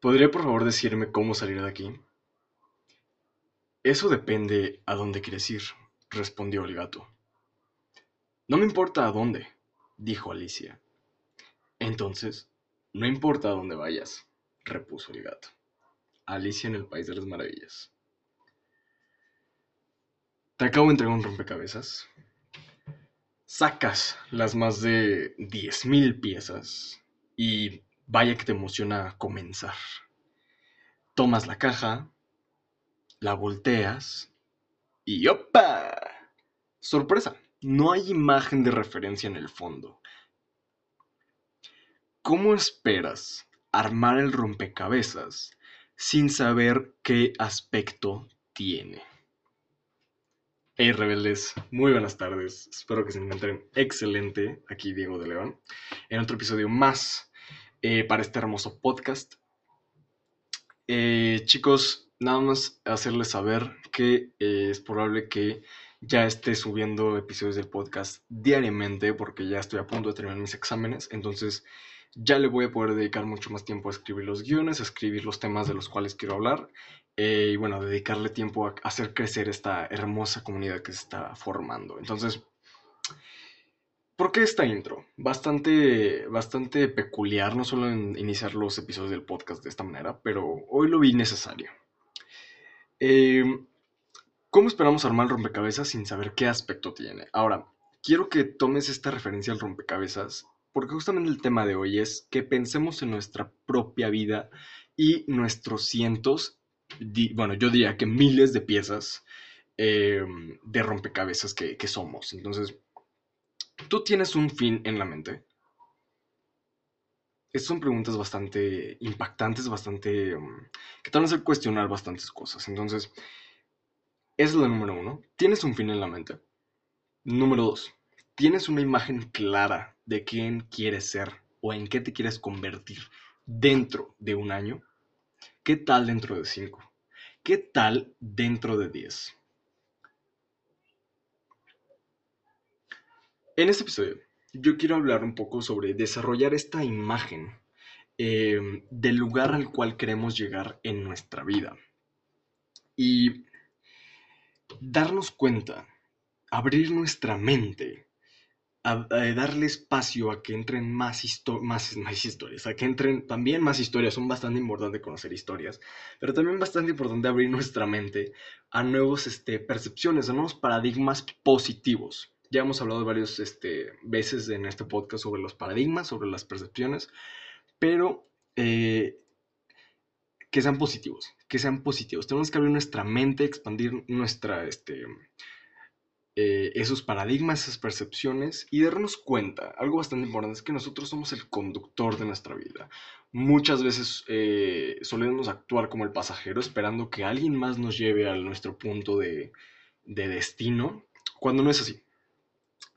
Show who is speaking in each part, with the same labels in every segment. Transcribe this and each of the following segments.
Speaker 1: ¿Podría por favor decirme cómo salir de aquí? Eso depende a dónde quieres ir, respondió el gato. No me importa a dónde, dijo Alicia. Entonces, no importa a dónde vayas, repuso el gato. Alicia en el País de las Maravillas. Te acabo de entregar un rompecabezas. Sacas las más de 10.000 piezas y vaya que te emociona comenzar. Tomas la caja, la volteas y ¡opa! Sorpresa, no hay imagen de referencia en el fondo. ¿Cómo esperas armar el rompecabezas sin saber qué aspecto tiene? Hey rebeldes, muy buenas tardes. Espero que se encuentren excelente. Aquí Diego de León, en otro episodio más eh, para este hermoso podcast. Eh, chicos, nada más hacerles saber que eh, es probable que ya esté subiendo episodios del podcast diariamente porque ya estoy a punto de terminar mis exámenes. Entonces ya le voy a poder dedicar mucho más tiempo a escribir los guiones, a escribir los temas de los cuales quiero hablar y bueno, dedicarle tiempo a hacer crecer esta hermosa comunidad que se está formando. Entonces, ¿por qué esta intro? Bastante, bastante peculiar, no solo en iniciar los episodios del podcast de esta manera, pero hoy lo vi necesario. Eh, ¿Cómo esperamos armar el rompecabezas sin saber qué aspecto tiene? Ahora, quiero que tomes esta referencia al rompecabezas porque justamente el tema de hoy es que pensemos en nuestra propia vida y nuestros cientos bueno, yo diría que miles de piezas eh, de rompecabezas que, somos. Entonces, tú tienes un fin en la mente. Estas son preguntas bastante impactantes, bastante... Um, que te van a hacer cuestionar bastantes cosas. Entonces, es la número uno. Tienes un fin en la mente. Número dos, tienes una imagen clara de quién quieres ser o en qué te quieres convertir dentro de un año. ¿Qué tal dentro de 5? ¿Qué tal dentro de 10? En este episodio yo quiero hablar un poco sobre desarrollar esta imagen em, del lugar al cual queremos llegar en nuestra vida. Y darnos cuenta, abrir nuestra mente darle espacio a que entren más, más, más, historias, a que entren también más historias. Son bastante importante conocer historias, pero también bastante importante abrir nuestra mente a nuevas este, percepciones, a nuevos paradigmas positivos. Ya hemos hablado varias este, veces en este podcast sobre los paradigmas, sobre las percepciones, pero eh, que sean positivos, que sean positivos. Tenemos que abrir nuestra mente, expandir nuestra, este, eh, esos paradigmas, esas percepciones y darnos cuenta, algo bastante importante es que nosotros somos el conductor de nuestra vida. Muchas veces eh, solemos actuar como el pasajero esperando que alguien más nos lleve a nuestro punto de, de destino, cuando no es así.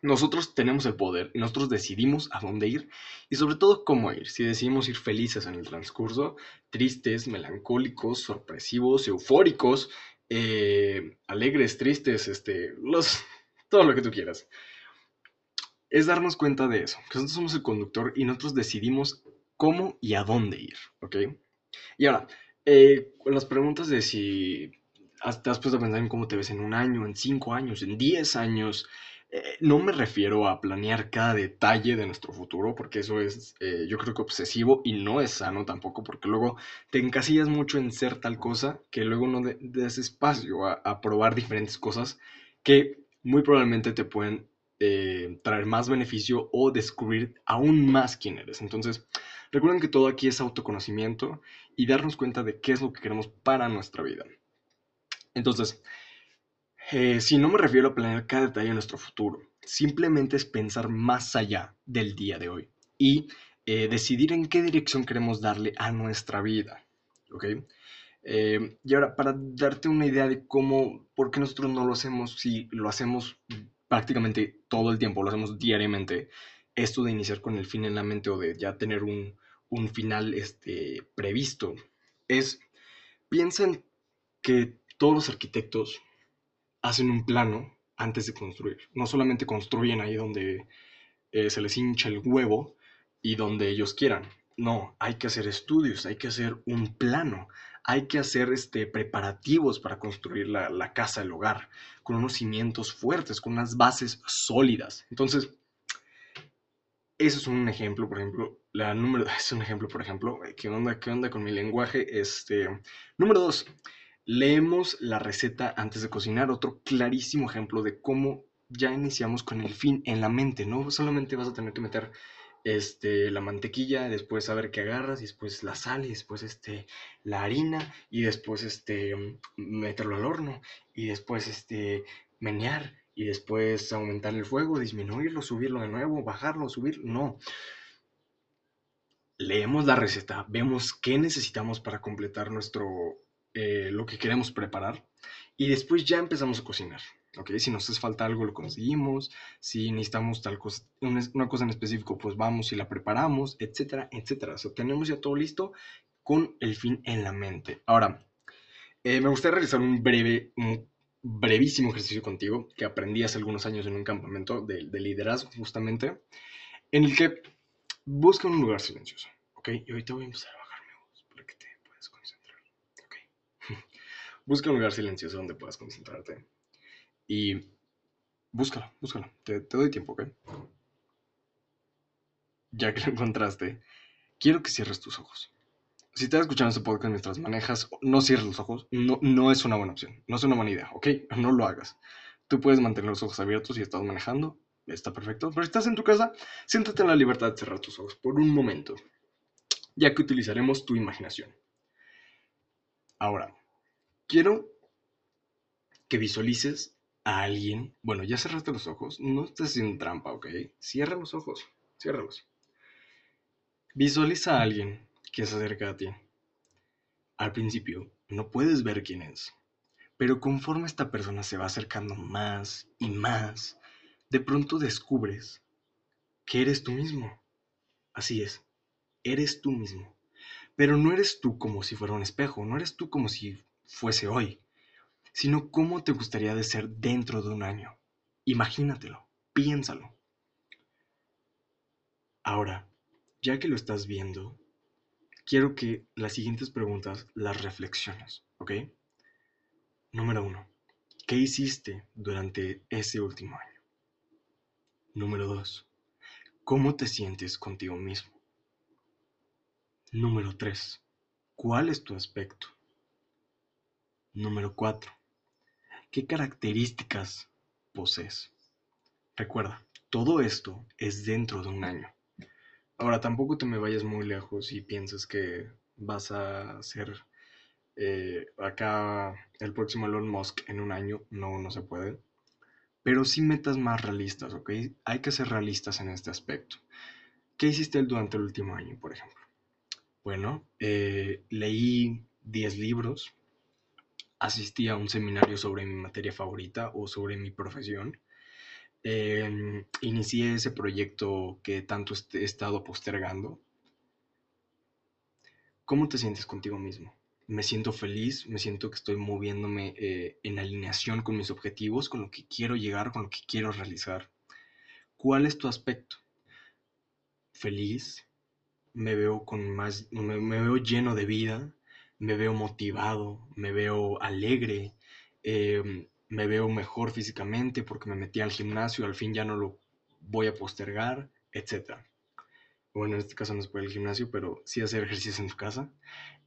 Speaker 1: Nosotros tenemos el poder y nosotros decidimos a dónde ir y sobre todo cómo ir. Si decidimos ir felices en el transcurso, tristes, melancólicos, sorpresivos, eufóricos, eh, alegres, tristes, este, los, todo lo que tú quieras. Es darnos cuenta de eso, que nosotros somos el conductor y nosotros decidimos cómo y a dónde ir, ¿ok? Y ahora, eh, las preguntas de si te has puesto a pensar en cómo te ves en un año, en cinco años, en diez años, eh, no me refiero a planear cada detalle de nuestro futuro, porque eso es, eh, yo creo que obsesivo y no es sano tampoco, porque luego te encasillas mucho en ser tal cosa que luego no des espacio a, probar diferentes cosas que muy probablemente te pueden eh, traer más beneficio o descubrir aún más quién eres. Entonces, recuerden que todo aquí es autoconocimiento y darnos cuenta de qué es lo que queremos para nuestra vida. Entonces, eh, si no me refiero a planear cada detalle de nuestro futuro, simplemente es pensar más allá del día de hoy y eh, decidir en qué dirección queremos darle a nuestra vida. ¿Ok? Eh, y ahora, para darte una idea de cómo, por qué nosotros no lo hacemos, si lo hacemos prácticamente todo el tiempo, lo hacemos diariamente, esto de iniciar con el fin en la mente o de ya tener un, un final este, previsto, es, piensen que todos los arquitectos hacen un plano antes de construir. No solamente construyen ahí donde eh, se les hincha el huevo y donde ellos quieran. No, hay que hacer estudios, hay que hacer un plano, hay que hacer este, preparativos para construir la, la casa, el hogar, con unos cimientos fuertes, con unas bases sólidas. Entonces, eso es un ejemplo, por ejemplo, la número, es un ejemplo, por ejemplo, ¿qué onda, qué onda con mi lenguaje? Este, número dos, leemos la receta antes de cocinar, otro clarísimo ejemplo de cómo ya iniciamos con el fin en la mente, no solamente vas a tener que meter este, la mantequilla, después a ver qué agarras, y después la sal, y después este, la harina, y después este, meterlo al horno, y después este, menear, y después aumentar el fuego, disminuirlo, subirlo de nuevo, bajarlo, subirlo. No. Leemos la receta, vemos qué necesitamos para completar nuestro, eh, lo que queremos preparar, y después ya empezamos a cocinar. ¿ok? Si nos hace falta algo, lo conseguimos. Si necesitamos tal cosa, una cosa en específico, pues vamos y la preparamos, etcétera, etcétera. O sea, tenemos ya todo listo con el fin en la mente. Ahora, eh, me gustaría realizar un breve, un brevísimo ejercicio contigo que aprendí hace algunos años en un campamento de, de liderazgo, justamente, en el que busca un lugar silencioso, ¿ok? Y ahorita voy a empezar a bajar mi voz para que te puedas concentrar, ¿ok? Busca un lugar silencioso donde puedas concentrarte y búscalo, búscalo. Te, doy tiempo, ¿ok? Ya que lo encontraste, quiero que cierres tus ojos. Si estás escuchando este podcast mientras manejas, no cierres los ojos. No, no es una buena opción. No es una buena idea, ¿ok? No lo hagas. Tú puedes mantener los ojos abiertos si estás manejando. Está perfecto. Pero si estás en tu casa, siéntate en la libertad de cerrar tus ojos por un momento. Ya que utilizaremos tu imaginación. Ahora, quiero que visualices a alguien, bueno, ya cerraste los ojos, no estés haciendo trampa, ¿ok? Cierra los ojos, ciérralos. Visualiza a alguien que se acerca a ti. Al principio no puedes ver quién es, pero conforme esta persona se va acercando más y más, de pronto descubres que eres tú mismo. Así es, eres tú mismo. Pero no eres tú como si fuera un espejo, no eres tú como si fuese hoy sino cómo te gustaría de ser dentro de un año. Imagínatelo, piénsalo. Ahora, ya que lo estás viendo, quiero que las siguientes preguntas las reflexiones, ¿ok? Número uno, ¿qué hiciste durante ese último año? Número dos, ¿cómo te sientes contigo mismo? Número tres, ¿cuál es tu aspecto? Número cuatro, ¿Qué características posees? Recuerda, todo esto es dentro de un año. Ahora, tampoco te me vayas muy lejos y piensas que vas a ser eh, acá el próximo Elon Musk en un año. No, no se puede. Pero sí metas más realistas, ¿ok? Hay que ser realistas en este aspecto. ¿Qué hiciste durante el último año, por ejemplo? Bueno, eh, leí 10 libros, asistí a un seminario sobre mi materia favorita o sobre mi profesión. Em, inicié ese proyecto que tanto he estado postergando. ¿Cómo te sientes contigo mismo? Me siento feliz, me siento que estoy moviéndome eh, en alineación con mis objetivos, con lo que quiero llegar, con lo que quiero realizar. ¿Cuál es tu aspecto? Feliz, me veo con más, me veo lleno de vida, me veo motivado, me veo alegre, em, me veo mejor físicamente porque me metí al gimnasio, al fin ya no lo voy a postergar, etc. Bueno, en este caso no es por el gimnasio, pero sí hacer ejercicios en tu casa.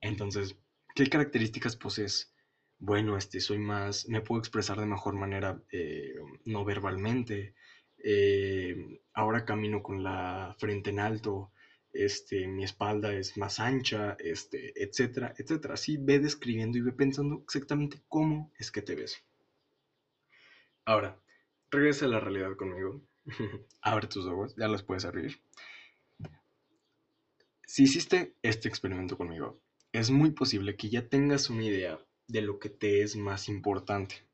Speaker 1: Entonces, ¿qué características posees? Bueno, este, soy más, me puedo expresar de mejor manera eh, no verbalmente. Eh, ahora camino con la frente en alto, este, mi espalda es más ancha, este, etcétera, etcétera. Así ve describiendo y ve pensando exactamente cómo es que te ves. Ahora, regresa a la realidad conmigo. Abre tus ojos, ya los puedes abrir. Si hiciste este experimento conmigo, es muy posible que ya tengas una idea de lo que te es más importante.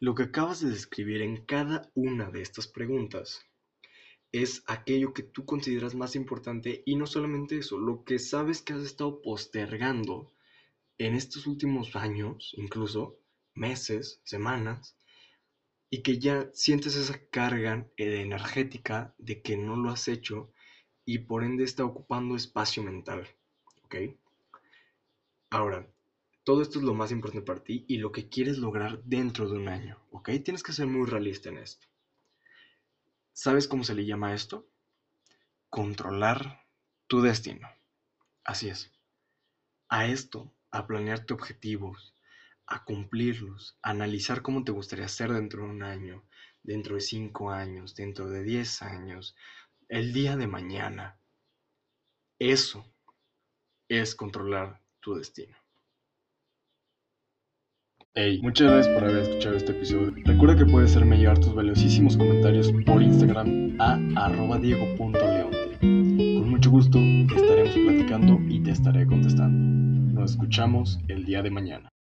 Speaker 1: Lo que acabas de describir en cada una de estas preguntas es aquello que tú consideras más importante y no solamente eso, lo que sabes que has estado postergando en estos últimos años, incluso meses, semanas, y que ya sientes esa carga energética de que no lo has hecho y por ende está ocupando espacio mental. ¿Ok? Ahora, todo esto es lo más importante para ti y lo que quieres lograr dentro de un año. ¿Ok? Tienes que ser muy realista en esto. ¿Sabes cómo se le llama esto? Controlar tu destino. Así es. A esto, a planearte objetivos, a cumplirlos, a analizar cómo te gustaría ser dentro de un año, dentro de cinco años, dentro de diez años, el día de mañana. Eso es controlar tu destino. Hey, muchas gracias por haber escuchado este episodio. Recuerda que puedes hacerme llegar tus valiosísimos comentarios por Instagram a arroba diego.leonte. Con mucho gusto estaremos platicando y te estaré contestando. Nos escuchamos el día de mañana.